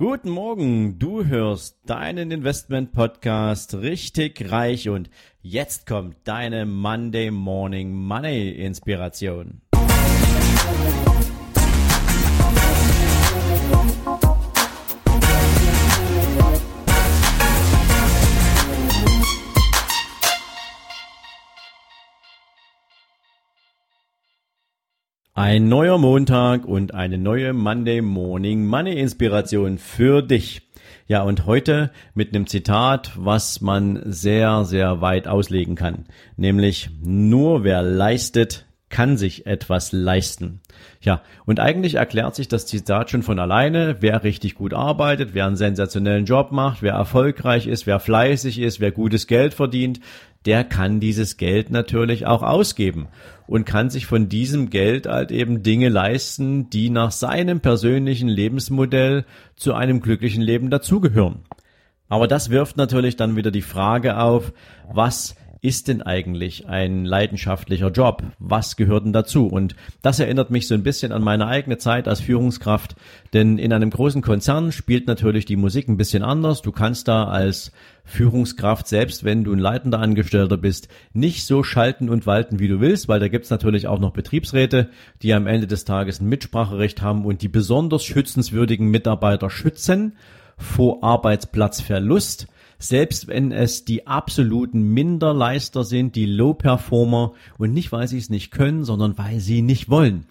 Guten Morgen, du hörst deinen Investment Podcast richtig reich und jetzt kommt deine Monday Morning Money Inspiration. Ein neuer Montag und eine neue Monday Morning Money Inspiration für dich. Ja, und heute mit einem Zitat, was man sehr, sehr weit auslegen kann. Nämlich, nur wer leistet, kann sich etwas leisten. Ja, und eigentlich erklärt sich das Zitat schon von alleine. Wer richtig gut arbeitet, wer einen sensationellen Job macht, wer erfolgreich ist, wer fleißig ist, wer gutes Geld verdient, der kann dieses Geld natürlich auch ausgeben und kann sich von diesem Geld halt eben Dinge leisten, die nach seinem persönlichen Lebensmodell zu einem glücklichen Leben dazugehören. Aber das wirft natürlich dann wieder die Frage auf, was ist denn eigentlich ein leidenschaftlicher Job? Was gehört denn dazu? Und das erinnert mich so ein bisschen an meine eigene Zeit als Führungskraft, denn in einem großen Konzern spielt natürlich die Musik ein bisschen anders. Du kannst da als Führungskraft, selbst wenn du ein leitender Angestellter bist, nicht so schalten und walten, wie du willst, weil da gibt's natürlich auch noch Betriebsräte, die am Ende des Tages ein Mitspracherecht haben und die besonders schützenswürdigen Mitarbeiter schützen vor Arbeitsplatzverlust selbst wenn es die absoluten Minderleister sind, die Low-Performer und nicht, weil sie es nicht können, sondern weil sie nicht wollen.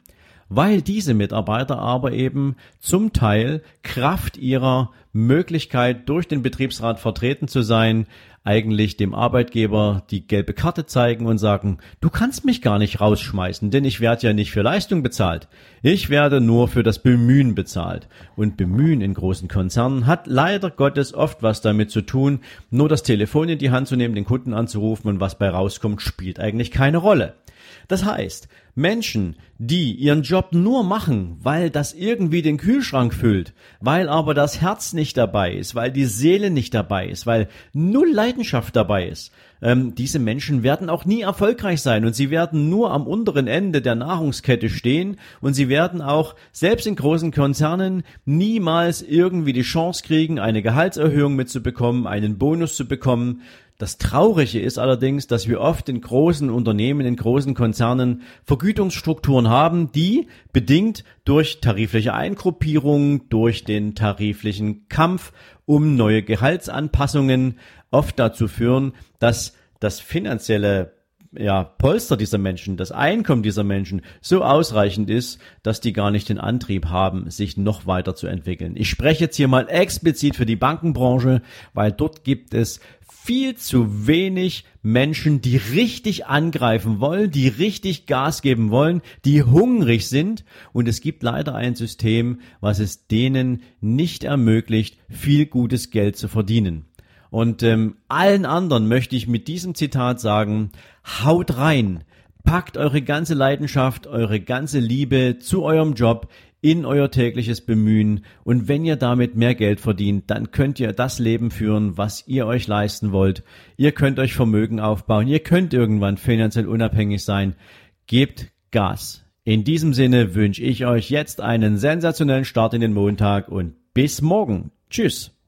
Weil diese Mitarbeiter aber eben zum Teil Kraft ihrer Möglichkeit, durch den Betriebsrat vertreten zu sein, eigentlich dem Arbeitgeber die gelbe Karte zeigen und sagen, du kannst mich gar nicht rausschmeißen, denn ich werde ja nicht für Leistung bezahlt. Ich werde nur für das Bemühen bezahlt. Und Bemühen in großen Konzernen hat leider Gottes oft was damit zu tun, nur das Telefon in die Hand zu nehmen, den Kunden anzurufen und was bei rauskommt, spielt eigentlich keine Rolle. Das heißt, Menschen, die ihren Job nur machen, weil das irgendwie den Kühlschrank füllt, weil aber das Herz nicht dabei ist, weil die Seele nicht dabei ist, weil null Leidenschaft dabei ist, ähm, diese Menschen werden auch nie erfolgreich sein und sie werden nur am unteren Ende der Nahrungskette stehen und sie werden auch selbst in großen Konzernen niemals irgendwie die Chance kriegen, eine Gehaltserhöhung mitzubekommen, einen Bonus zu bekommen, das Traurige ist allerdings, dass wir oft in großen Unternehmen, in großen Konzernen Vergütungsstrukturen haben, die bedingt durch tarifliche Eingruppierung, durch den tariflichen Kampf um neue Gehaltsanpassungen oft dazu führen, dass das finanzielle ja, Polster dieser Menschen, das Einkommen dieser Menschen so ausreichend ist, dass die gar nicht den Antrieb haben, sich noch weiter zu entwickeln. Ich spreche jetzt hier mal explizit für die Bankenbranche, weil dort gibt es viel zu wenig Menschen, die richtig angreifen wollen, die richtig Gas geben wollen, die hungrig sind. Und es gibt leider ein System, was es denen nicht ermöglicht, viel gutes Geld zu verdienen. Und ähm, allen anderen möchte ich mit diesem Zitat sagen, haut rein, packt eure ganze Leidenschaft, eure ganze Liebe zu eurem Job in euer tägliches Bemühen und wenn ihr damit mehr Geld verdient, dann könnt ihr das Leben führen, was ihr euch leisten wollt. Ihr könnt euch Vermögen aufbauen, ihr könnt irgendwann finanziell unabhängig sein. Gebt Gas. In diesem Sinne wünsche ich euch jetzt einen sensationellen Start in den Montag und bis morgen. Tschüss.